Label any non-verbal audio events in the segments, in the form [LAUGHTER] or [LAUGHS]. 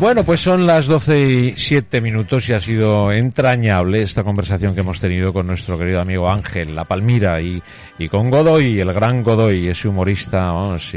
Bueno, pues son las 12 y 7 minutos y ha sido entrañable esta conversación que hemos tenido con nuestro querido amigo Ángel La Palmira y, con Godoy, el gran Godoy, ese humorista vamos,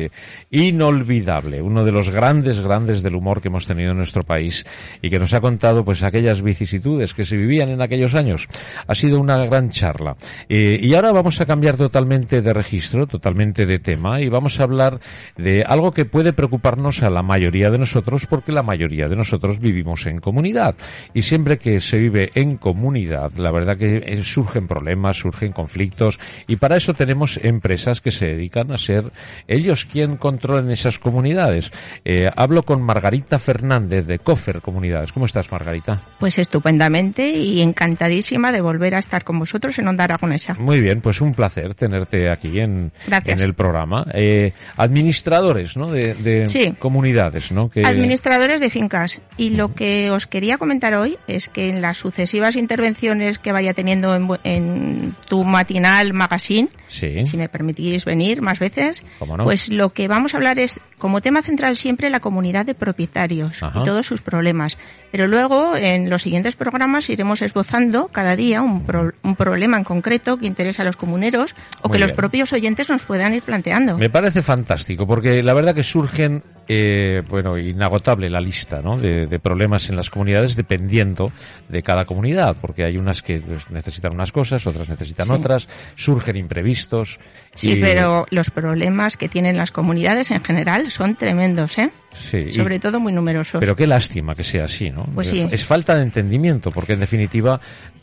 inolvidable, uno de los grandes, grandes del humor que hemos tenido en nuestro país y que nos ha contado pues aquellas vicisitudes que se vivían en aquellos años. Ha sido una gran charla. Eh, y ahora vamos a cambiar totalmente de registro, totalmente de tema y vamos a hablar de algo que puede preocuparnos a la mayoría de nosotros porque la mayoría de nosotros vivimos en comunidad. Y siempre que se vive en comunidad, la verdad que eh, surgen problemas, surgen conflictos, y para eso tenemos empresas que se dedican a ser ellos quien controlen esas comunidades. Eh, hablo con Margarita Fernández de Cofer Comunidades. ¿Cómo estás, Margarita? Pues estupendamente y encantadísima de volver a estar con vosotros en Onda Aragonesa. Muy bien, pues un placer tenerte aquí en, en el programa. Eh, administradores, ¿no? De, de comunidades, ¿no? Que... Administradores de y lo que os quería comentar hoy es que en las sucesivas intervenciones que vaya teniendo en, tu matinal magazine, si me permitís venir más veces, pues lo que vamos a hablar es como tema central siempre la comunidad de propietarios y todos sus problemas. Pero luego en los siguientes programas iremos esbozando cada día un, un problema en concreto que interesa a los comuneros o que los propios oyentes nos puedan ir planteando. Me parece fantástico porque la verdad que surgen eh, bueno, inagotable la lista ¿no? de, problemas en las comunidades dependiendo de cada comunidad, porque hay unas que pues, necesitan unas cosas, otras necesitan otras, surgen imprevistos. Sí, pero los problemas que tienen las comunidades en general son tremendos, ¿eh? Sí, Sobre todo muy numerosos. Pero qué lástima que sea así, ¿no? Pues sí. Es falta de entendimiento, porque en definitiva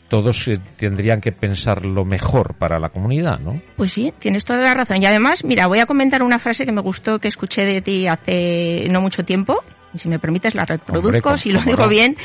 todos eh, tendrían que pensar lo mejor para la comunidad, ¿no? Pues sí, tienes toda la razón. Y además, mira, voy a comentar una frase que me gustó que escuché de ti hace no mucho tiempo. Y si me permites, la reproduzco, si lo digo bien.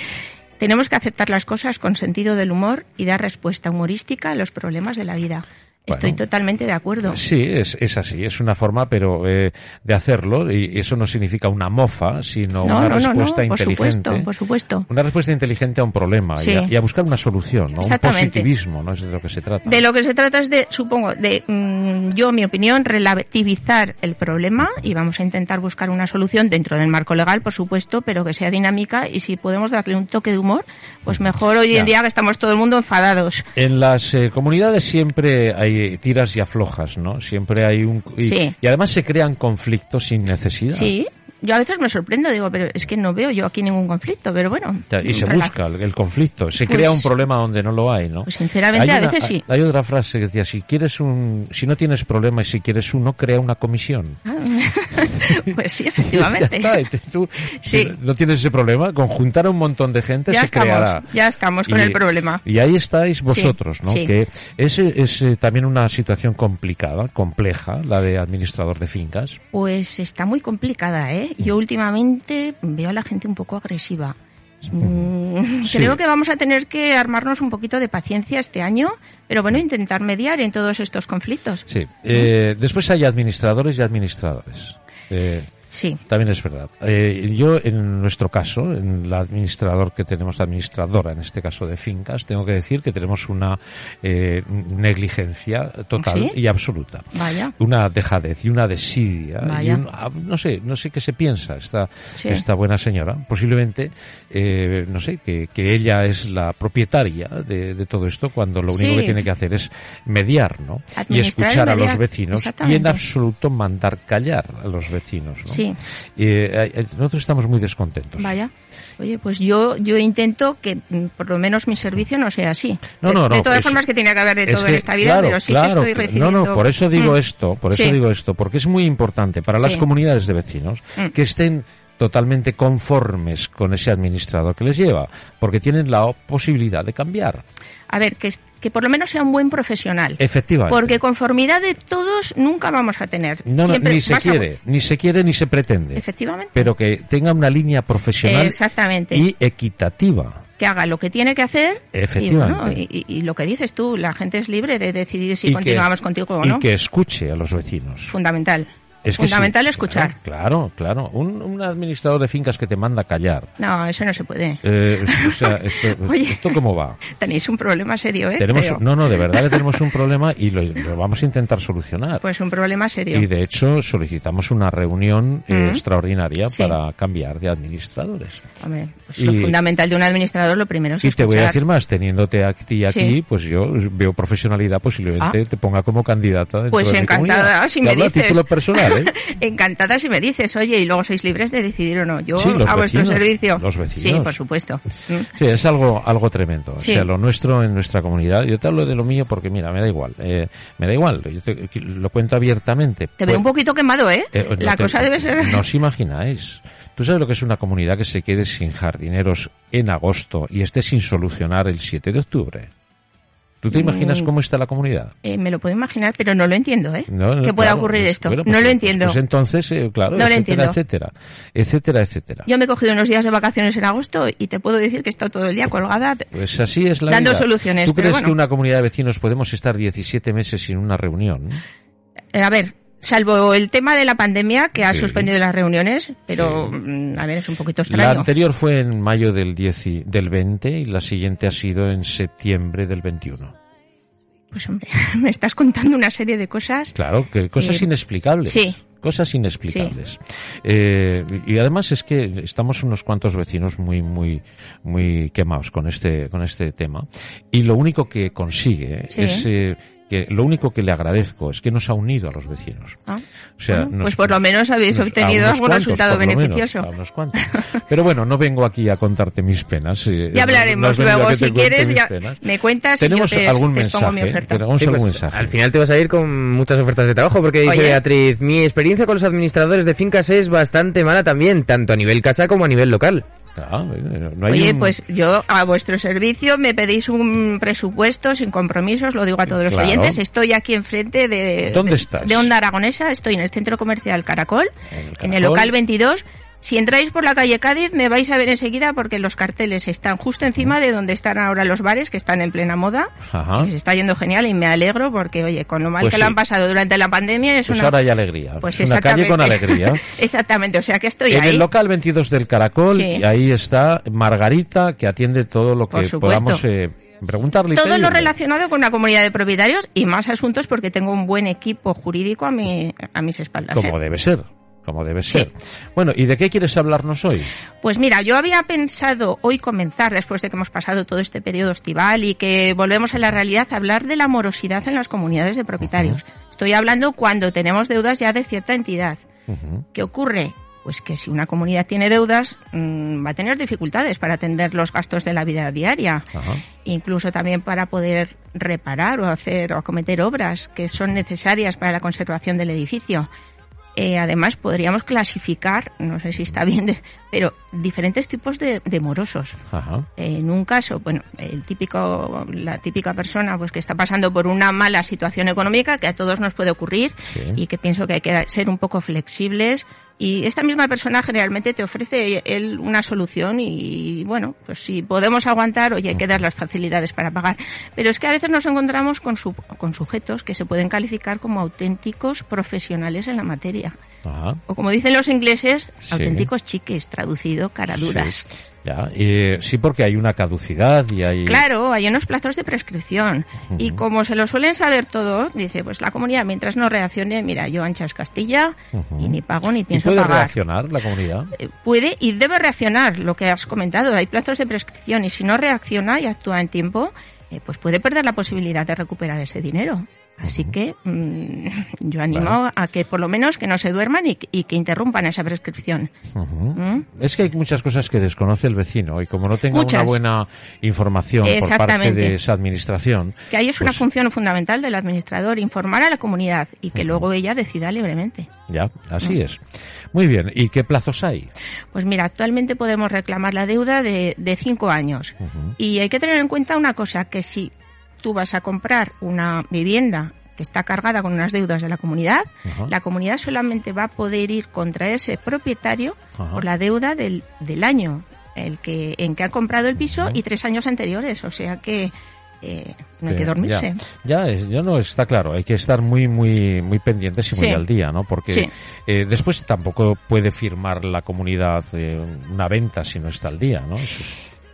Tenemos que aceptar las cosas con sentido del humor y dar respuesta humorística a los problemas de la vida. Estoy totalmente de acuerdo. Sí, es, es así, es una forma pero eh, de hacerlo y eso no significa una mofa, sino una respuesta inteligente. por supuesto. Una respuesta inteligente a un problema y, a, buscar una solución, ¿no? un positivismo, no es de lo que se trata. De lo que se trata es de, supongo, de mm, yo, mi opinión, relativizar el problema y vamos a intentar buscar una solución dentro del marco legal, por supuesto, pero que sea dinámica y si podemos darle un toque de humor, pues mejor hoy en día que estamos todo el mundo enfadados. En las eh, comunidades siempre hay tiras y aflojas, ¿no? Siempre hay un... Y, y además se crean conflictos sin necesidad. Sí, yo a veces me sorprendo, digo, pero es que no veo yo aquí ningún conflicto, pero bueno. Y se busca el, conflicto, se crea un pues problema donde no lo hay, ¿no? Pues sinceramente a veces sí. Hay otra frase que decía, si quieres un, si no tienes problema y si quieres uno, crea una comisión. Ah, [LAUGHS] [LAUGHS] pues sí, efectivamente. tú [LAUGHS] no tienes ese problema, conjuntar a un montón de gente se creará. Ya estamos con el problema. Y ahí estáis vosotros, ¿no? Que es, es eh, también una situación complicada, compleja, la de administrador de fincas. Pues está muy complicada, ¿eh? Yo últimamente veo a la gente un poco agresiva. Mm, creo que vamos a tener que armarnos un poquito de paciencia este año, pero bueno, intentar mediar en todos estos conflictos. Sí. Eh, después hay administradores y administradores. Eh, Sí. También es verdad. Eh, yo, en nuestro caso, en el administrador que tenemos, administradora, en este caso de fincas, tengo que decir que tenemos una eh, negligencia total y absoluta. Vaya. Una dejadez y una desidia. Y ah, no sé, no sé qué se piensa esta, esta buena señora. Posiblemente, eh, no sé, que, que, ella es la propietaria de, de todo esto cuando lo único que tiene que hacer es mediar, ¿no? Y escuchar a los vecinos y en absoluto mandar callar a los vecinos, ¿no? Sí. Eh, eh, nosotros estamos muy descontentos. Vaya. Oye, pues yo yo intento que mm, por lo menos mi servicio no sea así. No, no, no. De, todas formas que tiene que haber de todo en esta vida, pero sí que estoy recibiendo... No, no, por eso digo mm. esto, por eso digo esto, porque es muy importante para las comunidades de vecinos mm. que estén totalmente conformes con ese administrador que les lleva, porque tienen la posibilidad de cambiar. A ver, que, que por lo menos sea un buen profesional. Efectivamente. Porque conformidad de todos nunca vamos a tener. No, ni se quiere, ni se quiere ni se pretende. Efectivamente. Pero que tenga una línea profesional Exactamente. y equitativa que haga lo que tiene que hacer Efectivamente. Y, lo que dices tú, la gente es libre de decidir si continuamos contigo o no. Y que escuche a los vecinos. Fundamental. Es fundamental escuchar. Claro, claro. Un, administrador de fincas que te manda a callar. No, eso no se puede. Eh, o sea, [LAUGHS] esto, cómo va? Tenéis un problema serio, ¿eh? Tenemos, no, no, de verdad que [LAUGHS] tenemos un problema y lo, vamos a intentar solucionar. Pues un problema serio. Y de hecho solicitamos una reunión eh, extraordinaria para cambiar de administradores. Hombre, pues lo fundamental de un administrador lo primero es Y te voy a decir más, teniéndote aquí, aquí pues yo veo profesionalidad, posiblemente ah. te ponga como candidata Pues de encantada, si me dices. título personal. [LAUGHS] Encantada si me dices, oye, y luego sois libres de decidir o no. Yo a vuestro servicio. Los vecinos. Sí, por supuesto. Sí, es algo, algo tremendo. O sea, lo nuestro en nuestra comunidad. Yo te hablo de lo mío porque, mira, me da igual. Eh, me da igual. Yo lo cuento abiertamente. Te veo un poquito quemado, ¿eh? eh La cosa debe ser. No os imagináis. ¿Tú sabes lo que es una comunidad que se quede sin jardineros en agosto y esté sin solucionar el 7 de octubre? ¿Tú te imaginas mm. cómo está la comunidad? Eh, me lo puedo imaginar, pero no lo entiendo, ¿eh? que pueda ocurrir pues, esto. no pues, lo entiendo. Pues, entonces, eh, claro, no etcétera, etcétera, etcétera, etcétera. Yo me he cogido unos días de vacaciones en agosto y te puedo decir que he estado todo el día colgada. Pues así es la Dando soluciones. ¿Tú crees que una comunidad de vecinos podemos estar 17 meses sin una reunión? Eh, a ver, salvo el tema de la pandemia que ha suspendido las reuniones, pero mm, a ver, es un poquito extraño. La anterior fue en mayo del, 10 del 20 y la siguiente ha sido en septiembre del 21. Pues hombre, [LAUGHS] me estás contando una serie de cosas. Claro, que cosas inexplicables. Sí. Cosas inexplicables. Eh, y además es que estamos unos cuantos vecinos muy, muy, muy quemados con este, con este tema. Y lo único que consigue es eh, que lo único que le agradezco es que nos ha unido a los vecinos. Ah, o sea, pues por lo menos habéis obtenido algún resultado beneficioso. Pero bueno, no vengo aquí a contarte mis penas. Eh, ya hablaremos luego, si quieres, ya me cuentas ¿Tenemos y yo te, algún mensaje, mi oferta. Tenemos algún pues, mensaje. Al final te vas a ir con muchas ofertas de trabajo, porque dice Beatriz, mi experiencia con los administradores de fincas es bastante mala también, tanto a nivel casa como a nivel local. Ah, Oye, pues yo a vuestro servicio me pedís un presupuesto sin compromisos, lo digo a todos los oyentes. Estoy aquí enfrente de, de, Onda Aragonesa, estoy en el Centro Comercial Caracol, en el local 22 si entráis por la calle Cádiz me vais a ver enseguida porque los carteles están justo encima de donde están ahora los bares que están en plena moda. Se está yendo genial y me alegro porque, oye, con lo mal pues que lo han pasado durante la pandemia es pues una... ahora hay alegría. Pues una calle con alegría. [LAUGHS] exactamente, o sea que estoy en ahí. En el local 22 del Caracol y ahí está Margarita que atiende todo lo que podamos... Eh, preguntarle. Todo lo relacionado con una comunidad de propietarios y más asuntos porque tengo un buen equipo jurídico a, mi, a mis espaldas. Como ¿eh? debe ser como debe ser. Bueno, ¿y de qué quieres hablarnos hoy? Pues mira, yo había pensado hoy comenzar, después de que hemos pasado todo este periodo estival y que volvemos a la realidad, hablar de la morosidad en las comunidades de propietarios. Estoy hablando cuando tenemos deudas ya de cierta entidad. ¿Qué ocurre? Pues que si una comunidad tiene deudas, mm, va a tener dificultades para atender los gastos de la vida diaria. Incluso también para poder reparar o hacer o acometer obras que son necesarias para la conservación del edificio. Eh, además, podríamos clasificar, no sé si está bien, pero diferentes tipos de, morosos. en un caso, bueno, el típico, la típica persona pues que está pasando por una mala situación económica que a todos nos puede ocurrir y que pienso que hay que ser un poco flexibles y esta misma persona generalmente te ofrece él una solución y bueno, pues si podemos aguantar, oye, hay que dar las facilidades para pagar. Pero es que a veces nos encontramos con, su, con sujetos que se pueden calificar como auténticos profesionales en la materia. O como dicen los ingleses, auténticos chiques, traducido caraduras. Ya, sí, porque hay una caducidad y hay... Claro, hay unos plazos de prescripción. Y como se lo suelen saber todos, dice, pues la comunidad, mientras no reaccione, mira, yo anchas Castilla y ni pago ni pienso ¿Y puede reaccionar la comunidad? Eh, puede y debe reaccionar, lo que has comentado. Hay plazos de prescripción y si no reacciona y actúa en tiempo, eh, pues puede perder la posibilidad de recuperar ese dinero. Así que mm, yo animo a que por lo menos que no se duerman y, que interrumpan esa prescripción. ¿Mm? Es que hay muchas cosas que desconoce el vecino y como no tenga una buena información por parte de esa administración. Que ahí es una pues función fundamental del administrador, informar a la comunidad y que luego ella decida libremente. Ya, así es. Muy bien, ¿y qué plazos hay? Pues mira, actualmente podemos reclamar la deuda de, cinco años. Y hay que tener en cuenta una cosa, que si tú vas a comprar una vivienda que está cargada con unas deudas de la comunidad, la comunidad solamente va a poder ir contra ese propietario por la deuda del, del año el que, en que ha comprado el piso y tres años anteriores. O sea que eh, no hay que dormirse. Ya, ya, no está claro, hay que estar muy muy muy pendientes y muy al día, ¿no? Porque eh, después tampoco puede firmar la comunidad eh, una venta si no está al día, ¿no?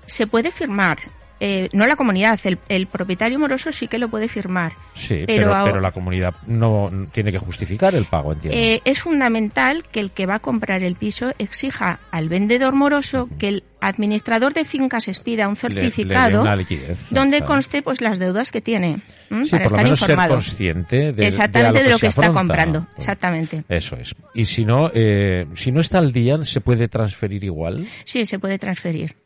Se puede firmar, eh, no la comunidad, el, propietario moroso sí que lo puede firmar. Sí, pero, pero, la comunidad no tiene que justificar el pago, entiendo. Eh, es fundamental que el que va a comprar el piso exija al vendedor moroso que el administrador de fincas expida un certificado donde conste pues las deudas que tiene para estar informado. consciente de, exactamente de, lo que, está comprando, exactamente. Eso es. Y si no, eh, si no está al día, se puede transferir igual. Sí, se puede transferir.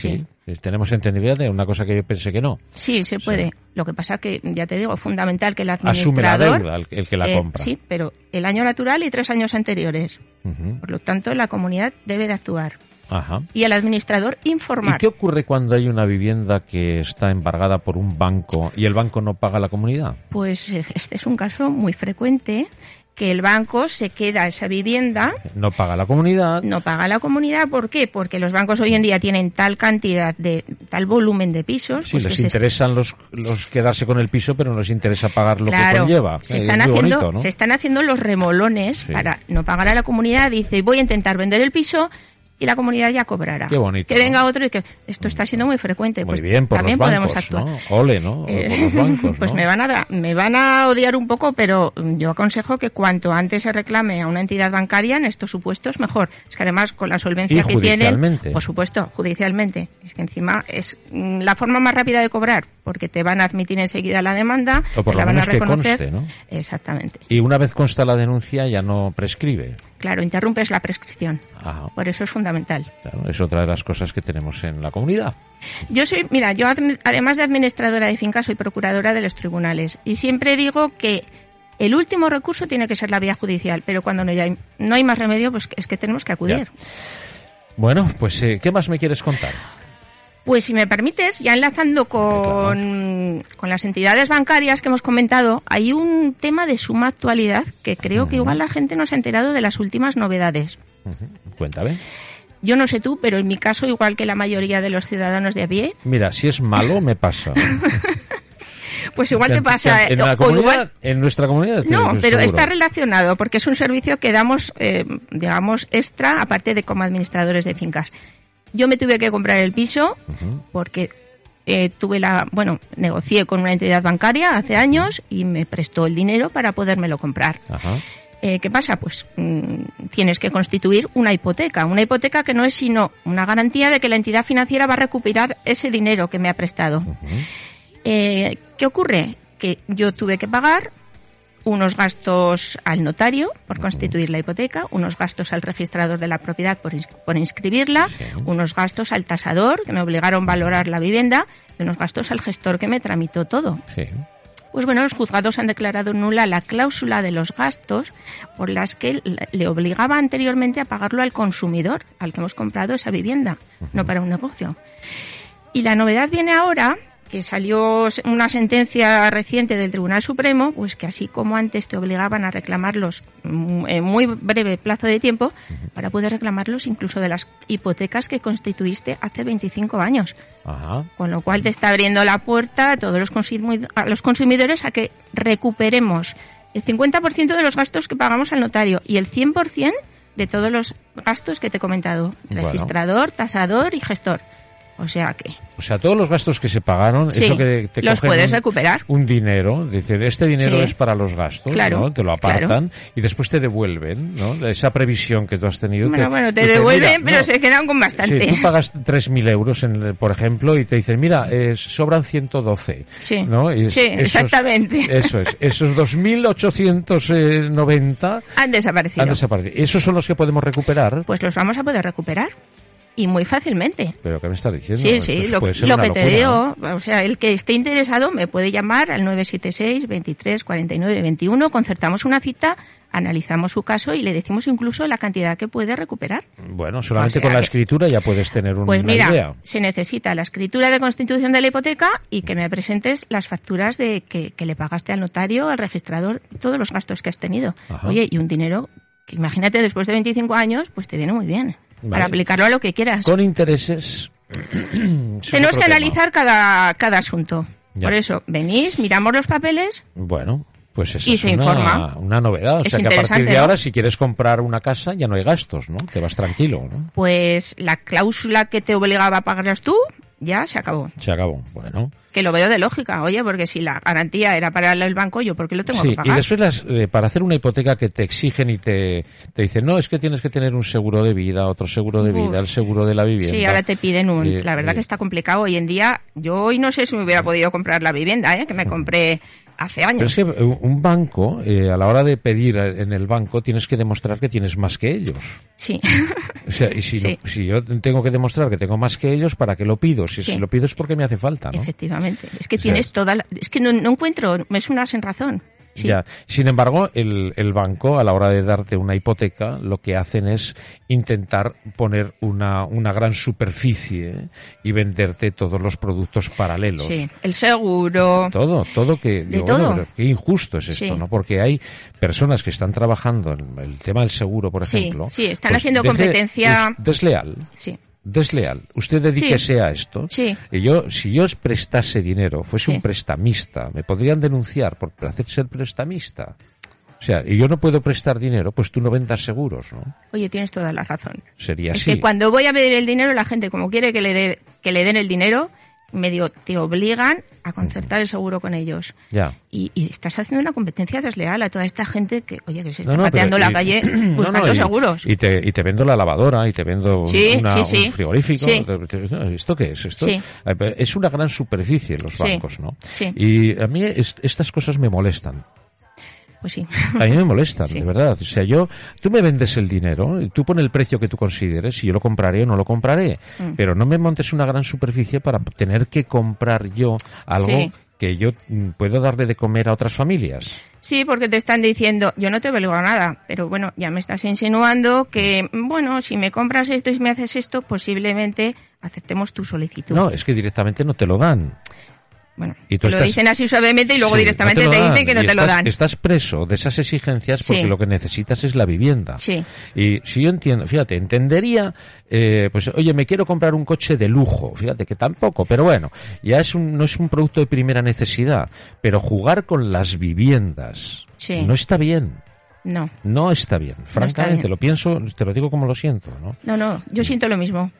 Sí. Tenemos entendibilidad de una cosa que yo pensé que no. Sí, se puede. Lo que pasa que, ya te digo, es fundamental que el administrador... Asume la deuda, el, que la eh, compra. Sí, pero el año natural y tres años anteriores. Por lo tanto, la comunidad debe de actuar. Ajá. Y el administrador informar. ¿Y qué ocurre cuando hay una vivienda que está embargada por un banco y el banco no paga a la comunidad? Pues eh, este es un caso muy frecuente que el banco se queda esa vivienda. No paga la comunidad. No paga la comunidad, ¿por qué? Porque los bancos hoy en día tienen tal cantidad de, tal volumen de pisos. Sí, pues les interesan los, los quedarse con el piso, pero no les interesa pagar lo que conlleva. Se están, haciendo, se están haciendo los remolones para no pagar a la comunidad. Dice, voy a intentar vender el piso, y la comunidad ya cobrará. Qué bonito. Que venga otro y que esto está siendo muy frecuente. Muy pues bien, por también los bancos, podemos actuar. ¿no? Ole, ¿no? por los [LAUGHS] bancos, pues me van a me van a odiar un poco, pero yo aconsejo que cuanto antes se reclame a una entidad bancaria en estos supuestos mejor. Es que además con la solvencia que tienen, por supuesto, judicialmente, es que encima es mm, la forma más rápida de cobrar, porque te van a admitir enseguida la demanda, o por la van a reconocer. Que conste, ¿no? Exactamente. Y una vez consta la denuncia ya no prescribe. Claro, interrumpes la prescripción. Por eso es fundamental. Claro, es otra de las cosas que tenemos en la comunidad. Yo soy, mira, yo además de administradora de finca soy procuradora de los tribunales y siempre digo que el último recurso tiene que ser la vía judicial, pero cuando no hay, no hay más remedio, pues es que tenemos que acudir. Bueno, pues eh, ¿qué más me quieres contar? Pues si me permites, ya enlazando con, con, las entidades bancarias que hemos comentado, hay un tema de suma actualidad que creo que igual la gente no se ha enterado de las últimas novedades. Cuéntame. Yo no sé tú, pero en mi caso, igual que la mayoría de los ciudadanos de a pie. Mira, si es malo, me pasa. [LAUGHS] pues igual te pasa. En, en nuestra comunidad. No, pero está relacionado porque es un servicio que damos, eh, digamos, extra, aparte de como administradores de fincas. Yo me tuve que comprar el piso porque eh, tuve la, bueno, negocié con una entidad bancaria hace años y me prestó el dinero para podérmelo comprar. Eh, ¿Qué pasa? Pues mm, tienes que constituir una hipoteca. Una hipoteca que no es sino una garantía de que la entidad financiera va a recuperar ese dinero que me ha prestado. Eh, ¿Qué ocurre? Que yo tuve que pagar unos gastos al notario por constituir la hipoteca, unos gastos al registrador de la propiedad por, inscribirla, unos gastos al tasador que me obligaron a valorar la vivienda y unos gastos al gestor que me tramitó todo. Pues bueno, los juzgados han declarado nula la cláusula de los gastos por las que le obligaba anteriormente a pagarlo al consumidor, al que hemos comprado esa vivienda, no para un negocio. Y la novedad viene ahora que salió una sentencia reciente del Tribunal Supremo, pues que así como antes te obligaban a reclamarlos en muy breve plazo de tiempo, para poder reclamarlos incluso de las hipotecas que constituiste hace 25 años. Con lo cual te está abriendo la puerta a todos los, a los consumidores a que recuperemos el 50% de los gastos que pagamos al notario y el 100% de todos los gastos que te he comentado, registrador, tasador y gestor. O sea que. O sea, todos los gastos que se pagaron, eso que te los puedes recuperar. Un dinero, dice, este dinero es para los gastos, ¿no? Te lo apartan y después te devuelven, ¿no? Esa previsión que tú has tenido. Bueno, bueno, te devuelven, pero se quedan con bastante. Sí, tú pagas 3.000 euros, en, por ejemplo, y te dicen, mira, eh, sobran 112. Sí, ¿no? sí exactamente. [LAUGHS] Eso es. Esos 2.890 han desaparecido. Han desaparecido. ¿Esos son los que podemos recuperar? Pues los vamos a poder recuperar y muy fácilmente. ¿Pero qué me está diciendo? Sí, sí, lo, que te digo, o sea, el que esté interesado me puede llamar al 976 23 49 21, concertamos una cita, analizamos su caso y le decimos incluso la cantidad que puede recuperar. Bueno, solamente con la escritura ya puedes tener una, pues mira, se necesita la escritura de constitución de la hipoteca y que me presentes las facturas de que, le pagaste al notario, al registrador, todos los gastos que has tenido. Oye, y un dinero que imagínate después de 25 años, pues te viene muy bien para aplicarlo a lo que quieras. Con intereses. [CLEARS THROAT] Tenemos que analizar cada, cada asunto. Por eso, venís, miramos los papeles. Bueno, pues eso es una, una, novedad. O sea que a partir de ahora, si quieres comprar una casa, ya no hay gastos, ¿no? Te vas tranquilo, ¿no? Pues la cláusula que te obligaba a pagarlas tú, ya se acabó. Se acabó, bueno. Que lo veo de lógica, oye, porque si la garantía era para el banco, yo ¿por qué lo tengo que pagar? Y después eh, para hacer una hipoteca que te exigen y te, te dicen, no, es que tienes que tener un seguro de vida, otro seguro de vida, el seguro de la vivienda. Sí, ahora te piden un... Eh, la verdad que eh. está complicado hoy en día. Yo hoy no sé si me hubiera podido comprar la vivienda, ¿eh? que me compré hace años. Pero es que un banco, a la hora de pedir en el banco, tienes que demostrar que tienes más que ellos. Sí. O sea, y si, si yo tengo que demostrar que tengo más que ellos, ¿para qué lo pido? Si, si lo pido es porque me hace falta, ¿no? Efectivamente. Es que tienes toda la... Es que no, no encuentro, me suena sin razón. Ya. Sin embargo, el, el, banco, a la hora de darte una hipoteca, lo que hacen es intentar poner una, una gran superficie y venderte todos los productos paralelos. Sí, el seguro. Todo, todo que... De todo. qué injusto es esto, ¿no? Porque hay personas que están trabajando en el tema del seguro, por ejemplo. Sí, están pues haciendo competencia... desleal. Sí desleal. Usted dedíquese a esto. Sí. Y yo, si yo prestase dinero, fuese un prestamista, me podrían denunciar por hacer ser prestamista. O sea, y yo no puedo prestar dinero, pues tú no vendas seguros, ¿no? Oye, tienes toda la razón. Sería es así. que cuando voy a pedir el dinero, la gente, como quiere que le, dé que le den el dinero, medio te obligan a concertar el seguro con ellos. Ya. Y, estás haciendo una competencia desleal a toda esta gente que, oye, que se está pateando la calle [CLEARS THROAT] buscando seguros. Y te, y te vendo la lavadora, y te vendo un frigorífico. ¿Esto qué es? Esto es una gran superficie en los bancos, ¿no? Y a mí estas cosas me molestan. Pues sí. A mí me molesta, de verdad. O sea, yo, tú me vendes el dinero, tú pones el precio que tú consideres, y yo lo compraré o no lo compraré. Mm. Pero no me montes una gran superficie para tener que comprar yo algo que yo mm, puedo darle de comer a otras familias. Sí, porque te están diciendo, yo no te obligo a nada, pero bueno, ya me estás insinuando que, bueno, si me compras esto y me haces esto, posiblemente aceptemos tu solicitud. No, es que directamente no te lo dan. Bueno, y lo dicen así suavemente y luego directamente te, dicen que no te lo dan. Estás preso de esas exigencias porque lo que necesitas es la vivienda. Sí. Y si yo entiendo, fíjate, entendería, eh, pues, oye, me quiero comprar un coche de lujo, fíjate que tampoco, pero bueno, ya es un, no es un producto de primera necesidad, pero jugar con las viviendas no está bien. No. No está bien. Francamente, lo pienso, te lo digo como lo siento, ¿no? No, no, yo siento lo mismo.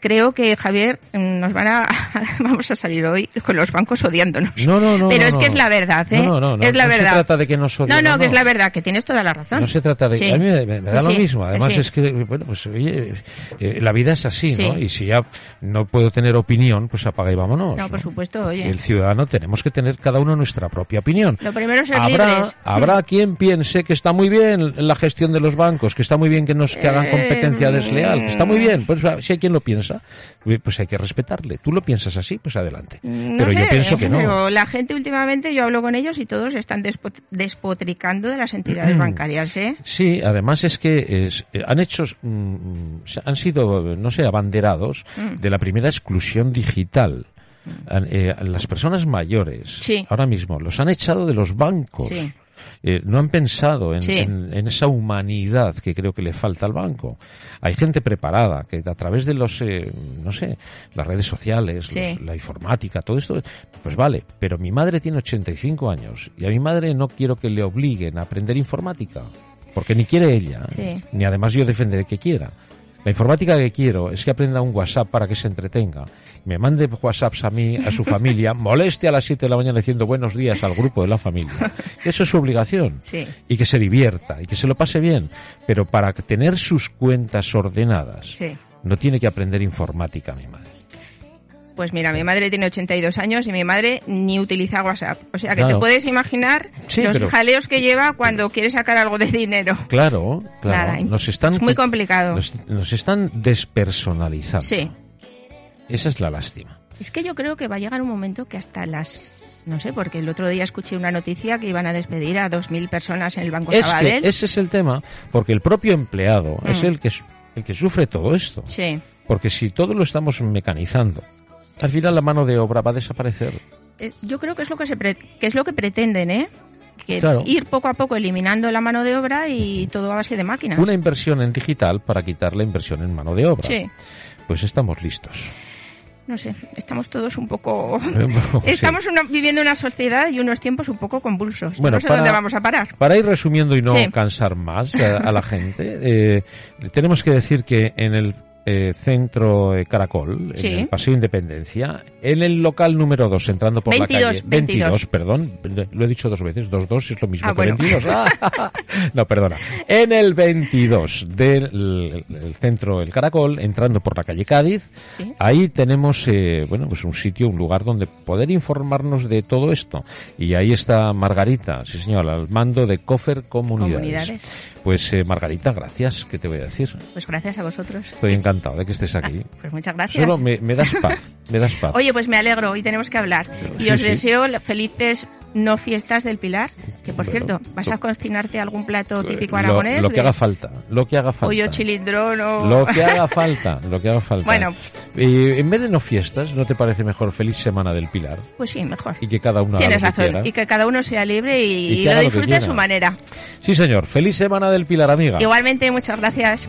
Creo que, Javier, nos van a, [LAUGHS] vamos a salir hoy con los bancos odiándonos. No, no, no. Pero es que es la verdad, ¿eh? No, no, no. Es la verdad. No se trata de que nos odien. No, no, que es la verdad, que tienes toda la razón. No se trata de... A mí me, da lo mismo. Además es que, bueno, pues oye, eh, la vida es así, ¿no? Y si ya no puedo tener opinión, pues apaga y vámonos. No, por supuesto, oye. El ciudadano tenemos que tener cada uno nuestra propia opinión. Lo primero es ser habrá, libres. Habrá quien piense que está muy bien la gestión de los bancos, que está muy bien que nos que hagan competencia eh, desleal, que está muy bien, pues si hay quien lo piensa, pues hay que respetarle. Tú lo piensas así, pues adelante. pero yo pienso que no. La gente últimamente, yo hablo con ellos y todos están despotricando de las entidades bancarias, ¿eh? Sí, además es que es, eh, han hecho, mm, han sido, no sé, abanderados mm. de la primera exclusión digital. Eh, las personas mayores, ahora mismo, los han echado de los bancos. Eh, no han pensado en, esa humanidad que creo que le falta al banco. Hay gente preparada que a través de los, eh, no sé, las redes sociales, la informática, todo esto, pues vale, pero mi madre tiene 85 años y a mi madre no quiero que le obliguen a aprender informática, porque ni quiere ella, ni además yo defenderé que quiera. La informática que quiero es que aprenda un WhatsApp para que se entretenga. Me mande WhatsApps a mí, a su familia, [LAUGHS] moleste a las 7 de la mañana diciendo buenos días al grupo de la familia. [LAUGHS] Eso es su obligación. Y que se divierta y que se lo pase bien. Pero para tener sus cuentas ordenadas, no tiene que aprender informática mi madre. Pues mira, mi madre tiene 82 años y mi madre ni utiliza WhatsApp. O sea que te puedes imaginar los jaleos que lleva cuando quiere sacar algo de dinero. Claro, claro. nos están, es muy complicado. Nos, están despersonalizando. Sí. Esa es la lástima. Es que yo creo que va a llegar un momento que hasta las no sé, porque el otro día escuché una noticia que iban a despedir a 2.000 personas en el Banco es Sabadell. Que ese es el tema, porque el propio empleado es mm. el que, el que sufre todo esto. Sí. Porque si todo lo estamos mecanizando, al final la mano de obra va a desaparecer. Yo creo que es lo que, se que es lo que pretenden, ¿eh? Que ir poco a poco eliminando la mano de obra y todo a base de máquinas. Una inversión en digital para quitar la inversión en mano de obra. Sí. Pues estamos listos. No sé, estamos todos un poco... [LAUGHS] estamos viviendo una sociedad y unos tiempos un poco convulsos. Bueno, no sé dónde vamos a parar. Para ir resumiendo y no cansar más a, la gente, eh, tenemos que decir que en el eh, centro eh, Caracol, en el Paseo Independencia, en el local número 2, entrando por la calle 22, perdón, lo he dicho dos veces, 2-2 es lo mismo ah, que 22. [LAUGHS] no, perdona. En el 22 del centro El Caracol, entrando por la calle Cádiz, ahí tenemos, eh, bueno, pues un sitio, un lugar donde poder informarnos de todo esto. Y ahí está Margarita, sí señor, al mando de Cofer Comunidades. Pues Margarita, gracias, ¿qué te voy a decir? Pues gracias a vosotros. Estoy encantado encantado de que estés aquí. [LAUGHS] Pues muchas gracias. Solo me, das paz, me das paz. Oye, pues me alegro y tenemos que hablar. Y os deseo felices no fiestas del Pilar. Que por cierto, ¿vas a cocinarte algún plato típico aragonés? Lo, que haga falta, lo que haga falta. Pollo chilindrón o... Lo que haga falta, lo que haga falta. Bueno. Y en vez de no fiestas, ¿no te parece mejor feliz semana del Pilar? Pues sí, mejor. Y que cada uno Tienes razón. Y que cada uno sea libre y, lo disfrute a su manera. Sí, señor. Feliz semana del Pilar, amiga. Igualmente, muchas gracias.